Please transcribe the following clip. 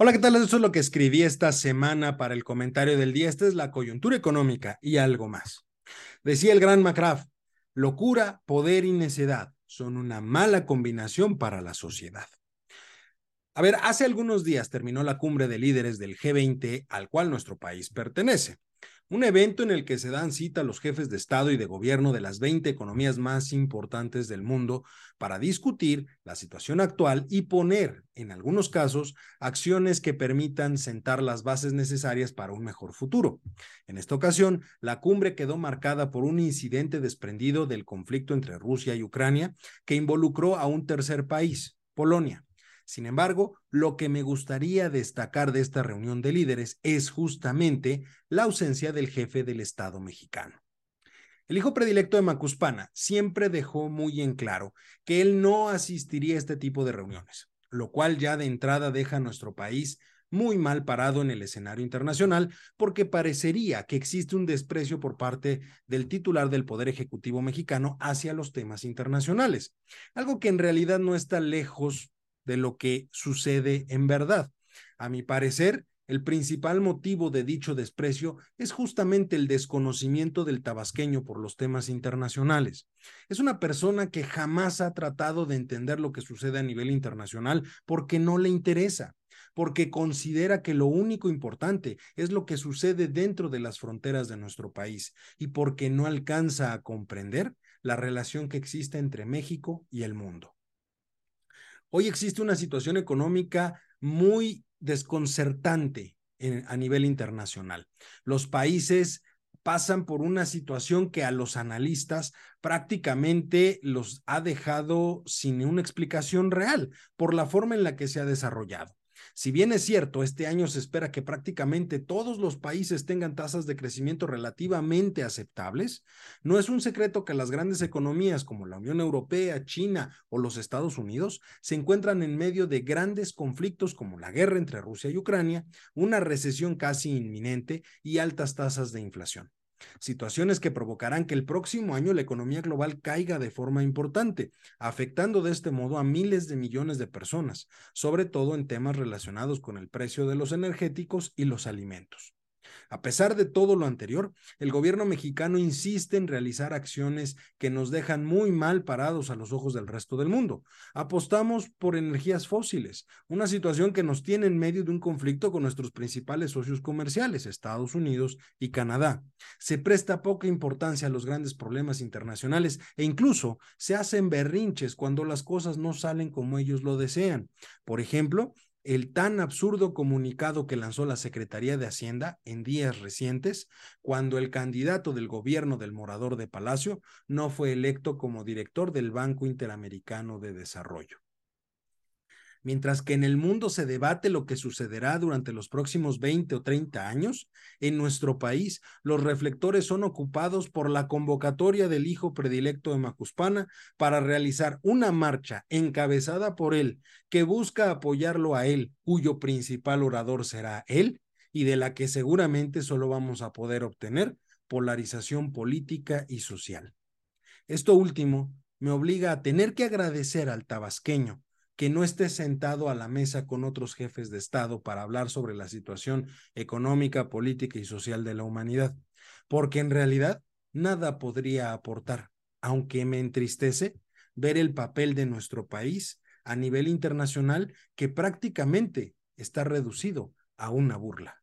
Hola, ¿qué tal? Eso es lo que escribí esta semana para el comentario del día. Esta es la coyuntura económica y algo más. Decía el gran McCraft, locura, poder y necedad son una mala combinación para la sociedad. A ver, hace algunos días terminó la cumbre de líderes del G20 al cual nuestro país pertenece un evento en el que se dan cita los jefes de Estado y de Gobierno de las 20 economías más importantes del mundo para discutir la situación actual y poner, en algunos casos, acciones que permitan sentar las bases necesarias para un mejor futuro. En esta ocasión, la cumbre quedó marcada por un incidente desprendido del conflicto entre Rusia y Ucrania que involucró a un tercer país, Polonia. Sin embargo, lo que me gustaría destacar de esta reunión de líderes es justamente la ausencia del jefe del Estado mexicano. El hijo predilecto de Macuspana siempre dejó muy en claro que él no asistiría a este tipo de reuniones, lo cual ya de entrada deja a nuestro país muy mal parado en el escenario internacional porque parecería que existe un desprecio por parte del titular del Poder Ejecutivo mexicano hacia los temas internacionales, algo que en realidad no está lejos de lo que sucede en verdad. A mi parecer, el principal motivo de dicho desprecio es justamente el desconocimiento del tabasqueño por los temas internacionales. Es una persona que jamás ha tratado de entender lo que sucede a nivel internacional porque no le interesa, porque considera que lo único importante es lo que sucede dentro de las fronteras de nuestro país y porque no alcanza a comprender la relación que existe entre México y el mundo. Hoy existe una situación económica muy desconcertante a nivel internacional. Los países pasan por una situación que a los analistas prácticamente los ha dejado sin una explicación real por la forma en la que se ha desarrollado. Si bien es cierto, este año se espera que prácticamente todos los países tengan tasas de crecimiento relativamente aceptables, no es un secreto que las grandes economías como la Unión Europea, China o los Estados Unidos se encuentran en medio de grandes conflictos como la guerra entre Rusia y Ucrania, una recesión casi inminente y altas tasas de inflación situaciones que provocarán que el próximo año la economía global caiga de forma importante, afectando de este modo a miles de millones de personas, sobre todo en temas relacionados con el precio de los energéticos y los alimentos. A pesar de todo lo anterior, el gobierno mexicano insiste en realizar acciones que nos dejan muy mal parados a los ojos del resto del mundo. Apostamos por energías fósiles, una situación que nos tiene en medio de un conflicto con nuestros principales socios comerciales, Estados Unidos y Canadá. Se presta poca importancia a los grandes problemas internacionales e incluso se hacen berrinches cuando las cosas no salen como ellos lo desean. Por ejemplo, el tan absurdo comunicado que lanzó la Secretaría de Hacienda en días recientes, cuando el candidato del gobierno del morador de Palacio no fue electo como director del Banco Interamericano de Desarrollo. Mientras que en el mundo se debate lo que sucederá durante los próximos 20 o 30 años, en nuestro país los reflectores son ocupados por la convocatoria del hijo predilecto de Macuspana para realizar una marcha encabezada por él que busca apoyarlo a él, cuyo principal orador será él y de la que seguramente solo vamos a poder obtener polarización política y social. Esto último me obliga a tener que agradecer al tabasqueño que no esté sentado a la mesa con otros jefes de Estado para hablar sobre la situación económica, política y social de la humanidad, porque en realidad nada podría aportar, aunque me entristece ver el papel de nuestro país a nivel internacional que prácticamente está reducido a una burla.